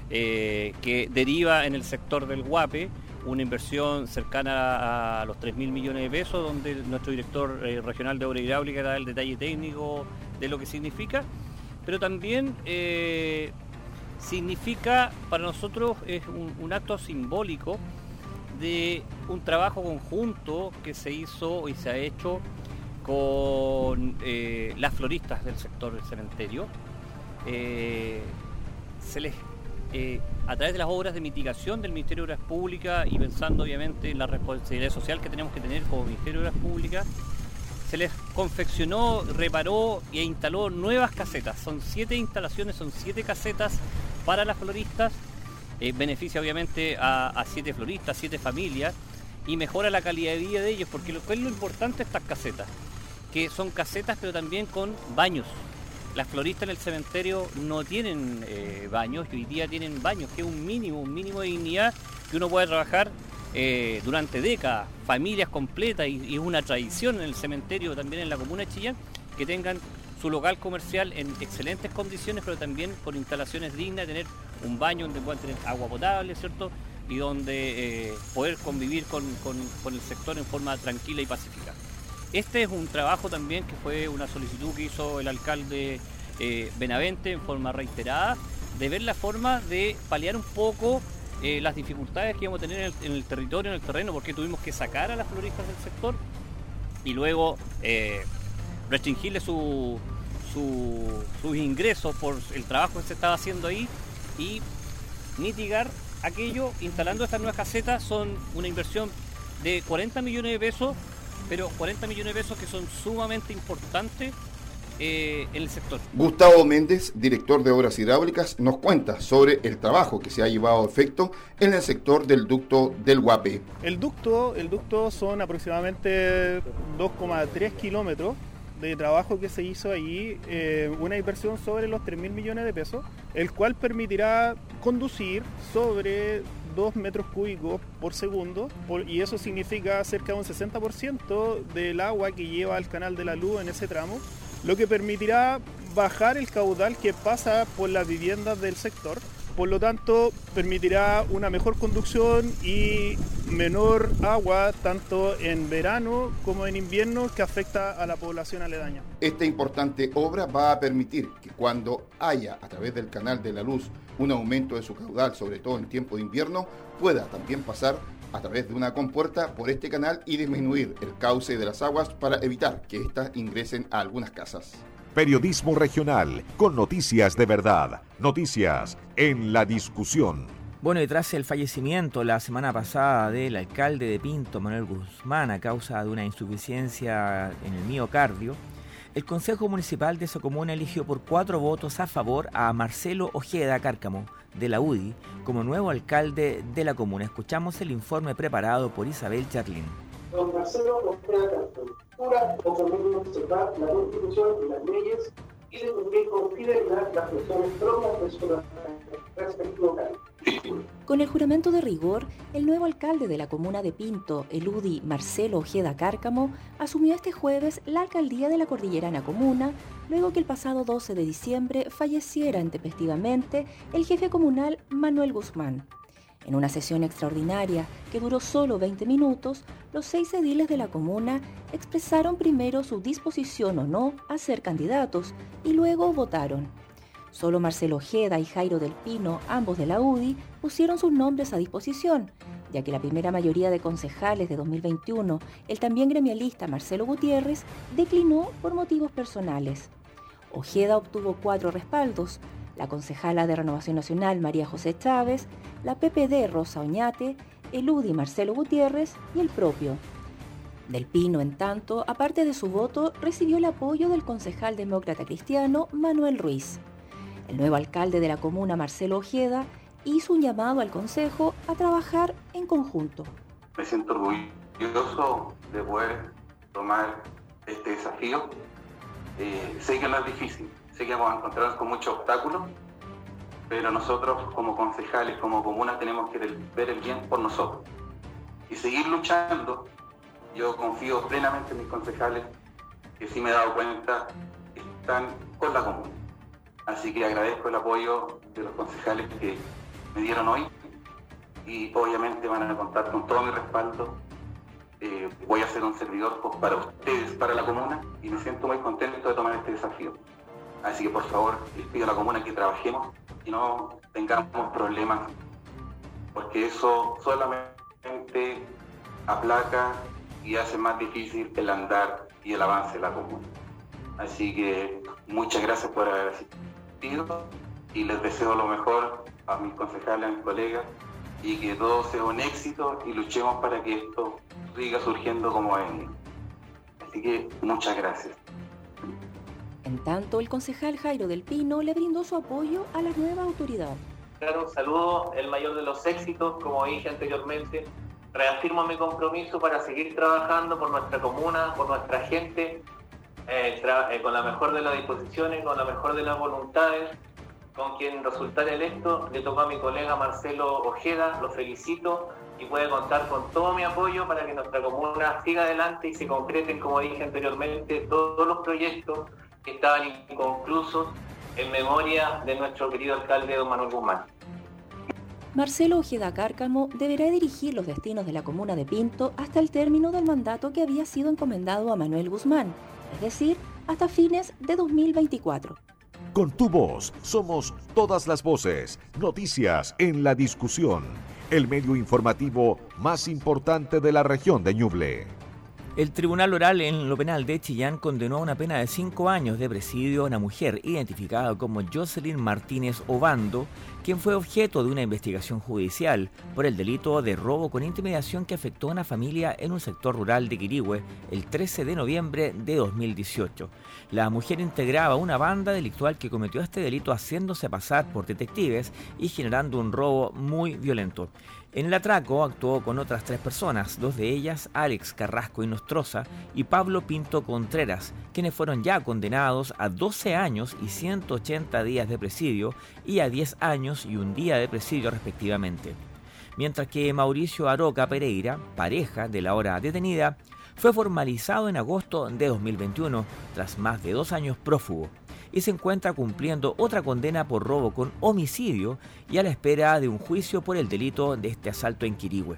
[SPEAKER 17] eh, que deriva en el sector del Guape una inversión cercana a los 3.000 millones de pesos, donde nuestro director eh, regional de obra hidráulica da el detalle técnico de lo que significa, pero también eh, significa para nosotros es un, acto simbólico de un trabajo conjunto que se hizo y se ha hecho con eh, las floristas del sector del cementerio. Se les, a través de las obras de mitigación del Ministerio de Obras Públicas y pensando obviamente en la responsabilidad social que tenemos que tener como Ministerio de Obras Públicas, se les confeccionó, reparó e instaló nuevas casetas. Son siete instalaciones, son siete casetas para las floristas. Eh, beneficia obviamente a, siete floristas, siete familias y mejora la calidad de vida de ellos, porque lo que es lo importante estas casetas, que son casetas pero también con baños. Las floristas en el cementerio no tienen eh, baños hoy día tienen baños, que es un mínimo, un mínimo de dignidad que uno puede trabajar eh, durante décadas, familias completas y, es una tradición en el cementerio también en la comuna de Chillán que tengan su local comercial en excelentes condiciones, pero también con instalaciones dignas, tener un baño donde puedan tener agua potable, ¿cierto? Y donde eh, poder convivir con, el sector en forma tranquila y pacífica. Este es un trabajo también que fue una solicitud que hizo el alcalde eh, Benavente en forma reiterada, de ver la forma de paliar un poco eh, las dificultades que íbamos a tener en el, territorio, en el terreno, porque tuvimos que sacar a las floristas del sector y luego eh, restringirle su, su, sus ingresos por el trabajo que se estaba haciendo ahí y mitigar aquello instalando estas nuevas casetas son una inversión de 40 millones de pesos, pero 40 millones de pesos que son sumamente importantes eh, en el sector.
[SPEAKER 9] Gustavo Méndez, director de Obras Hidráulicas, nos cuenta sobre el trabajo que se ha llevado a efecto en el sector del ducto del Guape.
[SPEAKER 24] El ducto, el ducto son aproximadamente 2,3 kilómetros de trabajo que se hizo allí, eh, una inversión sobre los 3 mil millones de pesos, el cual permitirá conducir sobre 2 metros cúbicos por segundo y eso significa cerca de un 60% del agua que lleva al canal de la luz en ese tramo lo que permitirá bajar el caudal que pasa por las viviendas del sector. Por lo tanto, permitirá una mejor conducción y menor agua tanto en verano como en invierno que afecta a la población aledaña.
[SPEAKER 9] Esta importante obra va a permitir que cuando haya a través del canal de la luz un aumento de su caudal, sobre todo en tiempo de invierno, pueda también pasar a través de una compuerta por este canal y disminuir el cauce de las aguas para evitar que éstas ingresen a algunas casas.
[SPEAKER 1] Periodismo regional con noticias de verdad, noticias en la discusión.
[SPEAKER 2] Bueno, y tras el fallecimiento la semana pasada del alcalde de Pinto, Manuel Guzmán, a causa de una insuficiencia en el miocardio, el Consejo Municipal de esa comuna eligió por cuatro votos a favor a Marcelo Ojeda Cárcamo, de la UDI, como nuevo alcalde de la comuna. Escuchamos el informe preparado por Isabel Charlín.
[SPEAKER 25] Con.
[SPEAKER 26] Con el juramento de rigor, el nuevo alcalde de la comuna de Pinto, el UDI Marcelo Ojeda Cárcamo, asumió este jueves la alcaldía de la Cordillerana Comuna, luego que el pasado 12 de diciembre falleciera intempestivamente el jefe comunal Manuel Guzmán. En una sesión extraordinaria que duró solo 20 minutos, los seis ediles de la comuna expresaron primero su disposición o no a ser candidatos y luego votaron. Solo Marcelo Ojeda y Jairo del Pino, ambos de la UDI, pusieron sus nombres a disposición, ya que la primera mayoría de concejales de 2021, el también gremialista Marcelo Gutiérrez, declinó por motivos personales. Ojeda obtuvo cuatro respaldos, la concejala de Renovación Nacional María José Chávez, la PPD Rosa Oñate, el UDI Marcelo Gutiérrez y el propio. Del Pino, en tanto, aparte de su voto, recibió el apoyo del concejal demócrata cristiano Manuel Ruiz. El nuevo alcalde de la comuna, Marcelo Ojeda, hizo un llamado al Consejo a trabajar en conjunto.
[SPEAKER 27] Me siento orgulloso de poder tomar este desafío. Eh, sé que no es difícil, sé que vamos a encontrarnos con muchos obstáculos, pero nosotros como concejales, como comuna, tenemos que ver el bien por nosotros y seguir luchando. Yo confío plenamente en mis concejales, que sí me he dado cuenta, están con la comuna Así que agradezco el apoyo de los concejales que me dieron hoy y obviamente van a contar con todo mi respaldo. Eh, voy a ser un servidor pues, para ustedes, para la comuna y me siento muy contento de tomar este desafío. Así que por favor les pido a la comuna que trabajemos no tengamos problemas, porque eso solamente aplaca y hace más difícil el andar y el avance de la comuna. Así que muchas gracias por haber asistido y les deseo lo mejor a mis concejales, a mis colegas y que todo sea un éxito y luchemos para que esto siga surgiendo como es. Así que muchas gracias.
[SPEAKER 26] En tanto, el concejal Jairo del Pino le brindó su apoyo a la nueva autoridad.
[SPEAKER 28] Claro, saludo el mayor de los éxitos, como dije anteriormente. Reafirmo mi compromiso para seguir trabajando por nuestra comuna, por nuestra gente, eh, eh, con la mejor de las disposiciones, con la mejor de las voluntades, con quien resultar electo, le tocó a mi colega Marcelo Ojeda, lo felicito y puede contar con todo mi apoyo para que nuestra comuna siga adelante y se concreten, como dije anteriormente, todos los proyectos que estaban inconclusos en memoria de nuestro querido alcalde don Manuel Guzmán.
[SPEAKER 26] Marcelo Ojeda Cárcamo deberá dirigir los destinos de la comuna de Pinto hasta el término del mandato que había sido encomendado a Manuel Guzmán, es decir, hasta fines de 2024.
[SPEAKER 1] Con tu voz somos todas las voces, noticias en la discusión. el medio informativo más importante de la región de Ñuble.
[SPEAKER 2] El Tribunal Oral en lo Penal de Chillán condenó a una pena de cinco años de presidio a una mujer identificada como Jocelyn Martínez Obando, quien fue objeto de una investigación judicial por el delito de robo con intimidación que afectó a una familia en un sector rural de Quirihue el 13 de noviembre de 2018. La mujer integraba una banda delictual que cometió este delito haciéndose pasar por detectives y generando un robo muy violento. En el atraco actuó con otras tres personas, dos de ellas Alex Carrasco y Nostroza y Pablo Pinto Contreras, quienes fueron ya condenados a 12 años y 180 días de presidio y a 10 años y un día de presidio respectivamente. Mientras que Mauricio Aroca Pereira, pareja de la hora detenida, fue formalizado en agosto de 2021 tras más de dos años prófugo y se encuentra cumpliendo otra condena por robo con homicidio y a la espera de un juicio por el delito de este asalto en Quirigüe.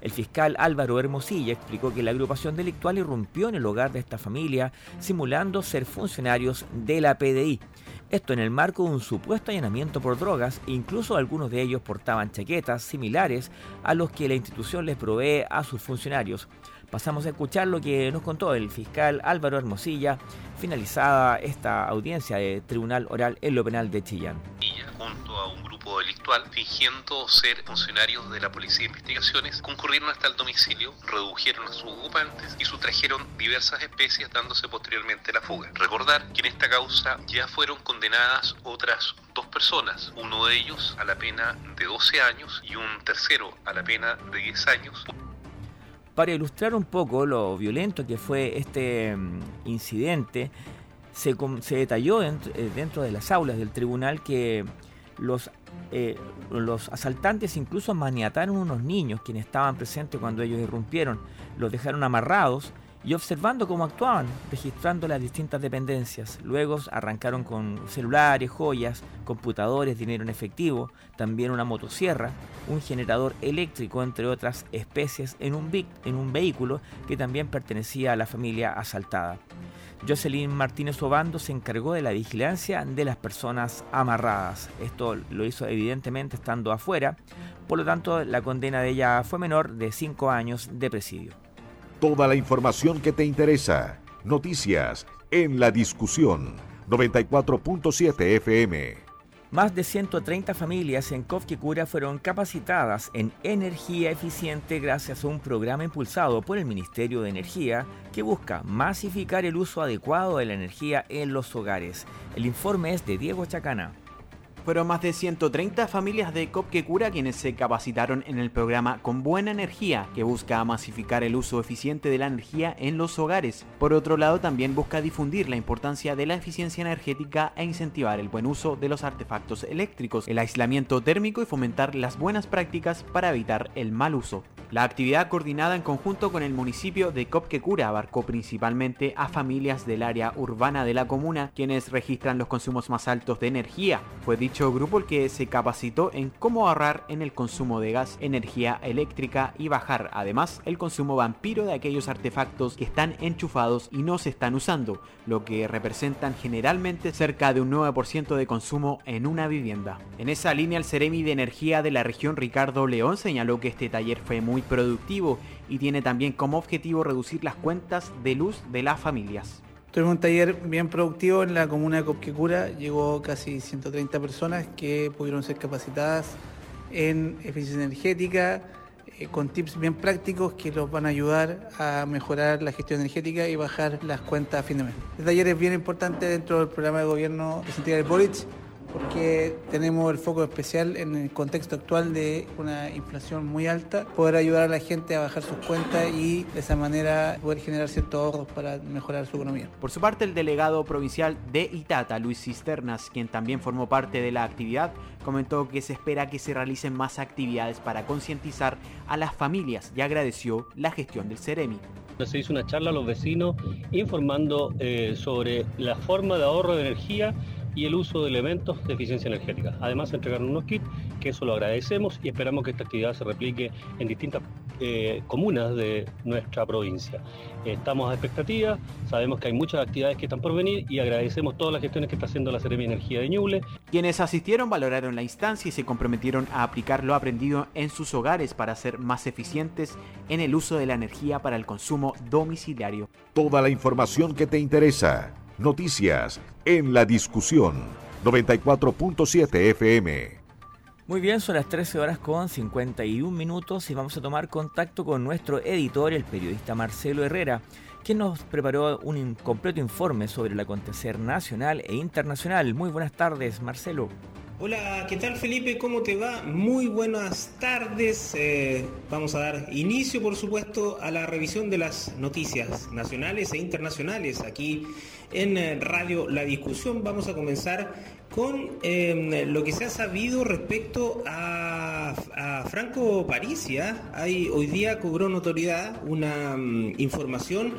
[SPEAKER 2] El fiscal Álvaro Hermosilla explicó que la agrupación delictual irrumpió en el hogar de esta familia simulando ser funcionarios de la PDI. Esto en el marco de un supuesto allanamiento por drogas incluso algunos de ellos portaban chaquetas similares a los que la institución les provee a sus funcionarios. Pasamos a escuchar lo que nos contó el fiscal Álvaro Hermosilla, finalizada esta audiencia de Tribunal Oral en lo Penal de Chillán.
[SPEAKER 29] Junto a un grupo delictual, fingiendo ser funcionarios de la Policía de Investigaciones, concurrieron hasta el domicilio, redujeron a sus ocupantes y sustrajeron diversas especies, dándose posteriormente la fuga. Recordar que en esta causa ya fueron condenadas otras dos personas, uno de ellos a la pena de 12 años y un tercero a la pena de 10 años.
[SPEAKER 2] Para ilustrar un poco lo violento que fue este mm, incidente, se, detalló eh, dentro, de las aulas del tribunal que los, eh, los asaltantes incluso maniataron a unos niños quienes estaban presentes cuando ellos irrumpieron, los dejaron amarrados y observando cómo actuaban, registrando las distintas dependencias. Luego arrancaron con celulares, joyas, computadores, dinero en efectivo, también una motosierra, un generador eléctrico, entre otras especies, en un, vehículo que también pertenecía a la familia asaltada. Jocelyn Martínez Obando se encargó de la vigilancia de las personas amarradas. Esto lo hizo evidentemente estando afuera, por lo tanto la condena de ella fue menor de 5 años de presidio.
[SPEAKER 1] Toda la información que te interesa. Noticias en la discusión 94.7 FM.
[SPEAKER 2] Más de 130 familias en Cofquecura fueron capacitadas en energía eficiente gracias a un programa impulsado por el Ministerio de Energía que busca masificar el uso adecuado de la energía en los hogares. El informe es de Diego Chacana.
[SPEAKER 3] Fueron más de 130 familias de Copquecura quienes se capacitaron en el programa Con Buena Energía, que busca masificar el uso eficiente de la energía en los hogares. Por otro lado, también busca difundir la importancia de la eficiencia energética e incentivar el buen uso de los artefactos eléctricos, el aislamiento térmico y fomentar las buenas prácticas para evitar el mal uso. La actividad coordinada en conjunto con el municipio de Copquecura abarcó principalmente a familias del área urbana de la comuna, quienes registran los consumos más altos de energía. Fue dicho grupo el que se capacitó en cómo ahorrar en el consumo de gas, energía eléctrica y bajar además el consumo vampiro de aquellos artefactos que están enchufados y no se están usando, lo que representan generalmente cerca de un 9% de consumo en una vivienda. En esa línea el Ceremi de Energía de la región Ricardo León señaló que este taller fue muy productivo y tiene también como objetivo reducir las cuentas de luz de las familias.
[SPEAKER 30] Tuvimos un taller bien productivo en la comuna de Copquecura, llegó casi 130 personas que pudieron ser capacitadas en eficiencia energética, eh, con tips bien prácticos que los van a ayudar a mejorar la gestión energética y bajar las cuentas a fin de mes. Este taller es bien importante dentro del programa de gobierno de Santiago del Boric porque tenemos el foco especial en el contexto actual de una inflación muy alta, poder ayudar a la gente a bajar sus cuentas y de esa manera poder generar ciertos ahorros para mejorar su economía.
[SPEAKER 3] Por su parte, el delegado provincial de Itata, Luis Cisternas, quien también formó parte de la actividad, comentó que se espera que se realicen más actividades para concientizar a las familias y agradeció la gestión del Ceremi.
[SPEAKER 31] Se hizo una charla a los vecinos informando eh, sobre la forma de ahorro de energía y el uso de elementos de eficiencia energética. Además, entregaron unos kits, que eso lo agradecemos y esperamos que esta actividad se replique en distintas eh, comunas de nuestra provincia. Estamos a expectativa, sabemos que hay muchas actividades que están por venir y agradecemos todas las gestiones que está haciendo la Seremi Energía de Ñuble.
[SPEAKER 3] Quienes asistieron valoraron la instancia y se comprometieron a aplicar lo aprendido en sus hogares para ser más eficientes en el uso de la energía para el consumo domiciliario.
[SPEAKER 1] Toda la información que te interesa. Noticias en la discusión 94.7 FM.
[SPEAKER 2] Muy bien, son las 13 horas con 51 minutos y vamos a tomar contacto con nuestro editor, el periodista Marcelo Herrera, quien nos preparó un completo informe sobre el acontecer nacional e internacional. Muy buenas tardes, Marcelo.
[SPEAKER 32] Hola, ¿qué tal Felipe? ¿Cómo te va? Muy buenas tardes. Eh, vamos a dar inicio, por supuesto, a la revisión de las noticias nacionales e internacionales aquí en eh, Radio La Discusión. Vamos a comenzar con em, lo que se ha sabido respecto a, Franco Parisia. Hay, hoy día cobró notoriedad una mm, información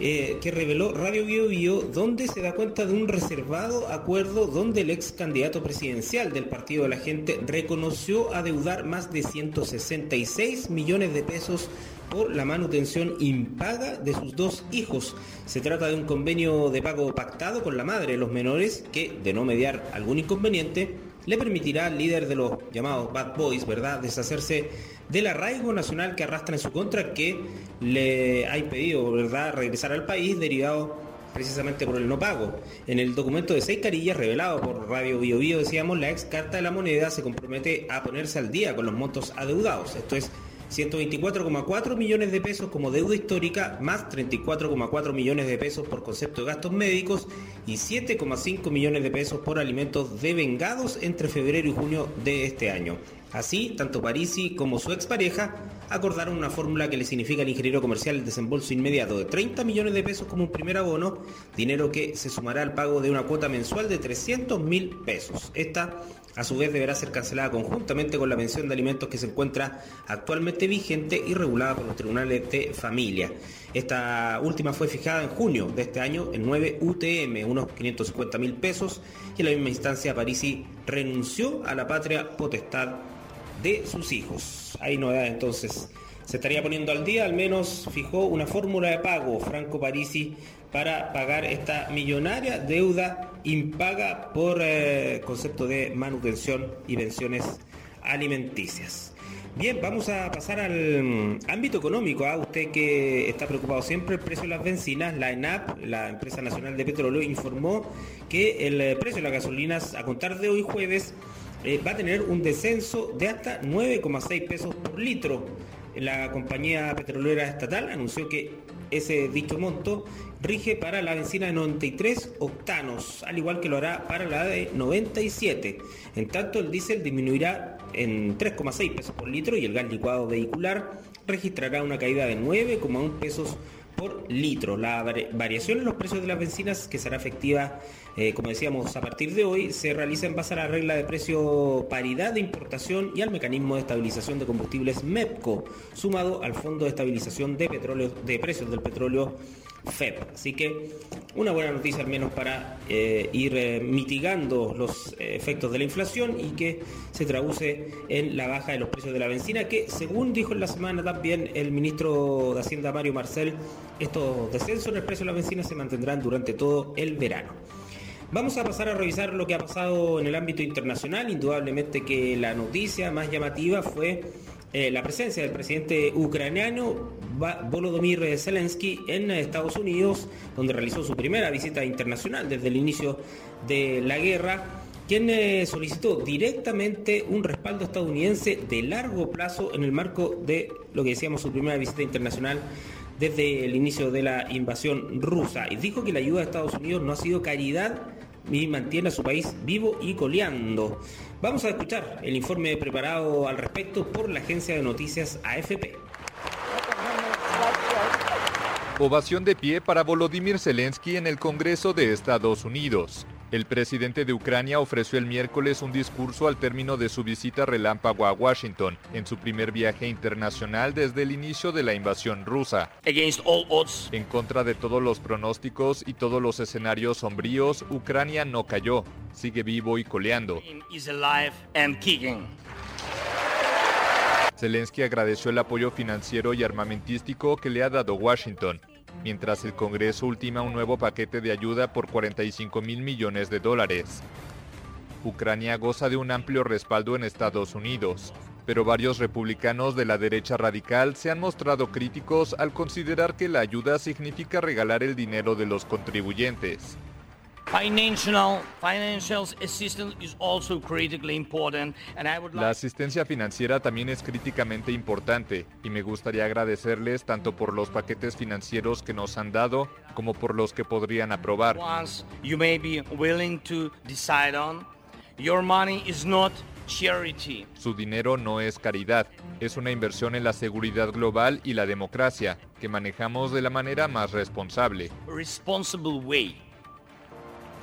[SPEAKER 32] eh, que reveló Radio Bio Bio, donde se da cuenta de un reservado acuerdo donde el ex candidato presidencial del Partido de la Gente reconoció adeudar más de 166 millones de pesos por la manutención impaga de sus dos hijos. Se trata de un convenio de pago pactado con la madre de los menores que, de no mediar algún inconveniente, le permitirá al líder de los llamados Bad Boys, ¿verdad?, deshacerse del arraigo nacional que arrastra en su contra, que le ha impedido, ¿verdad?, regresar al país derivado precisamente por el no pago. En el documento de seis carillas revelado por Radio Bio Bio, decíamos, la ex carta de la moneda se compromete a ponerse al día con los montos adeudados. Esto es 124,4 millones de pesos como deuda histórica, más 34,4 millones de pesos por concepto de gastos médicos y 7,5 millones de pesos por alimentos devengados entre febrero y junio de este año. Así, tanto Parisi como su expareja acordaron una fórmula que le significa al ingeniero comercial el desembolso inmediato de 30 millones de pesos como un primer abono, dinero que se sumará al pago de una cuota mensual de 300 mil pesos. Esta a su vez deberá ser cancelada conjuntamente con la pensión de alimentos que se encuentra actualmente vigente y regulada por los tribunales de familia. Esta última fue fijada en junio de este año en 9 UTM, unos 550 mil pesos, y en la misma instancia Parisi renunció a la patria potestad de sus hijos. Hay novedad entonces. Se estaría poniendo al día, al menos fijó una fórmula de pago Franco Parisi para pagar esta millonaria deuda impaga por eh, concepto de manutención y pensiones alimenticias. Bien, vamos a pasar al mm, ámbito económico. ¿ah? Usted que está preocupado siempre, el precio de las bencinas, la ENAP, la Empresa Nacional de Petróleo, informó que el eh, precio de las gasolinas a contar de hoy jueves eh, va a tener un descenso de hasta 9,6 pesos por litro. La compañía petrolera estatal anunció que ese dicho monto rige para la benzina de 93 octanos, al igual que lo hará para la de 97. En tanto, el diésel disminuirá en 3,6 pesos por litro y el gas licuado vehicular registrará una caída de 9,1 pesos por litro. La variación en los precios de las bencinas, que será efectiva, eh, como decíamos, a partir de hoy, se realiza en base a la regla de precio paridad de importación y al mecanismo de estabilización de combustibles MEPCO, sumado al Fondo de Estabilización de, petróleo, de Precios del Petróleo FEP. Así que una buena noticia al menos para eh, ir eh, mitigando los eh, efectos de la inflación y que se traduce en la baja de los precios de la benzina, que según dijo en la semana también el ministro de Hacienda Mario Marcel, estos descensos en el precio de la benzina se mantendrán durante todo el verano. Vamos a pasar a revisar lo que ha pasado en el ámbito internacional. Indudablemente que la noticia más llamativa fue eh, la presencia del presidente ucraniano Volodymyr Zelensky en Estados Unidos, donde realizó su primera visita internacional desde el inicio de la guerra, quien eh, solicitó directamente un respaldo estadounidense de largo plazo en el marco de lo que decíamos su primera visita internacional desde el inicio de la invasión rusa y dijo que la ayuda de Estados Unidos no ha sido caridad y mantiene a su país vivo y coleando. Vamos a escuchar el informe preparado al respecto por la agencia de noticias AFP.
[SPEAKER 33] Ovación de pie para Volodymyr Zelensky en el Congreso de Estados Unidos.
[SPEAKER 34] El presidente de Ucrania ofreció el miércoles un discurso al término de su visita relámpago a Washington, en su primer viaje internacional desde el inicio de la invasión rusa. En contra de todos los pronósticos y todos los escenarios sombríos, Ucrania no cayó, sigue vivo y coleando. Zelensky agradeció el apoyo financiero y armamentístico que le ha dado Washington mientras el Congreso ultima un nuevo paquete de ayuda por 45 mil millones de dólares. Ucrania goza de un amplio respaldo en Estados Unidos, pero varios republicanos de la derecha radical se han mostrado críticos al considerar que la ayuda significa regalar el dinero de los contribuyentes. La asistencia financiera también es críticamente importante y me gustaría agradecerles tanto por los paquetes financieros que nos han dado como por los que podrían aprobar. Su dinero no es caridad, es una inversión en la seguridad global y la democracia que manejamos de la manera más responsable.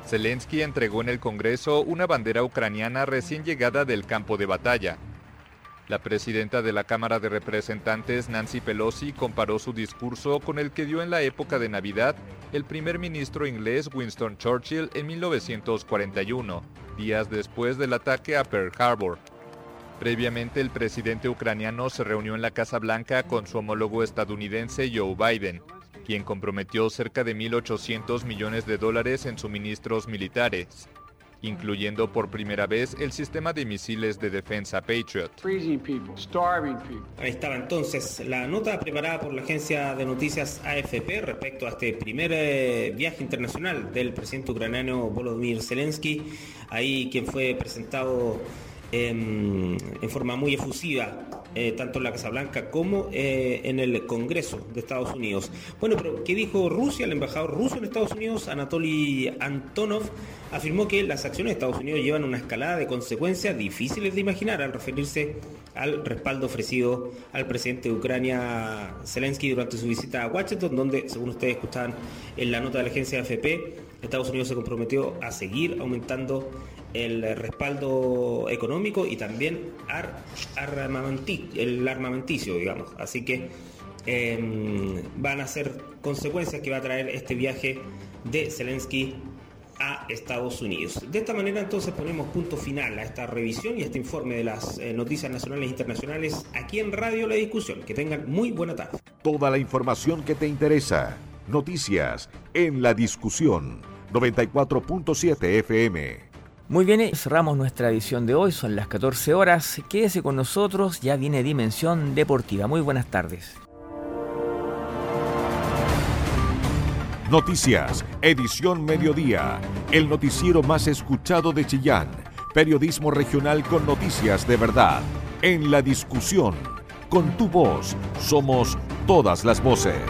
[SPEAKER 34] Zelensky entregó en el Congreso una bandera ucraniana recién llegada del campo de batalla. La presidenta de la Cámara de Representantes, Nancy Pelosi, comparó su discurso con el que dio en la época de Navidad el primer ministro inglés Winston Churchill en 1941, días después del ataque a Pearl Harbor. Previamente, el presidente ucraniano se reunió en la Casa Blanca con su homólogo estadounidense Joe Biden quien comprometió cerca de 1.800 millones de dólares en suministros militares, incluyendo por primera vez el sistema de misiles de defensa Patriot.
[SPEAKER 32] Ahí estaba entonces la nota preparada por la agencia de noticias AFP respecto a este primer eh, viaje internacional del presidente ucraniano Volodymyr Zelensky, ahí quien fue presentado en forma muy efusiva eh, tanto en la Casa Blanca como eh, en el Congreso de Estados Unidos. Bueno, pero ¿qué dijo Rusia? El embajador ruso en Estados Unidos, Anatoly Antonov, afirmó que las acciones de Estados Unidos llevan una escalada de consecuencias difíciles de imaginar al referirse al respaldo ofrecido al presidente de Ucrania, Zelensky, durante su visita a Washington, donde, según ustedes escuchaban en la nota de la agencia AFP, Estados Unidos se comprometió a seguir aumentando el respaldo económico y también el armamenticio, digamos. Así que em, van a ser consecuencias que va a traer este viaje de Zelensky a Estados Unidos. De esta manera entonces ponemos punto final a esta revisión y a este informe de las eh, noticias nacionales e internacionales aquí en Radio La Discusión. Que tengan muy buena tarde.
[SPEAKER 1] Toda la información que te interesa. Noticias en La Discusión. 94.7 FM.
[SPEAKER 2] Muy bien, cerramos nuestra edición de hoy, son las 14 horas. Quédese con nosotros, ya viene Dimensión Deportiva. Muy buenas tardes.
[SPEAKER 1] Noticias, edición mediodía, el noticiero más escuchado de Chillán. Periodismo regional con noticias de verdad. En la discusión, con tu voz, somos todas las voces.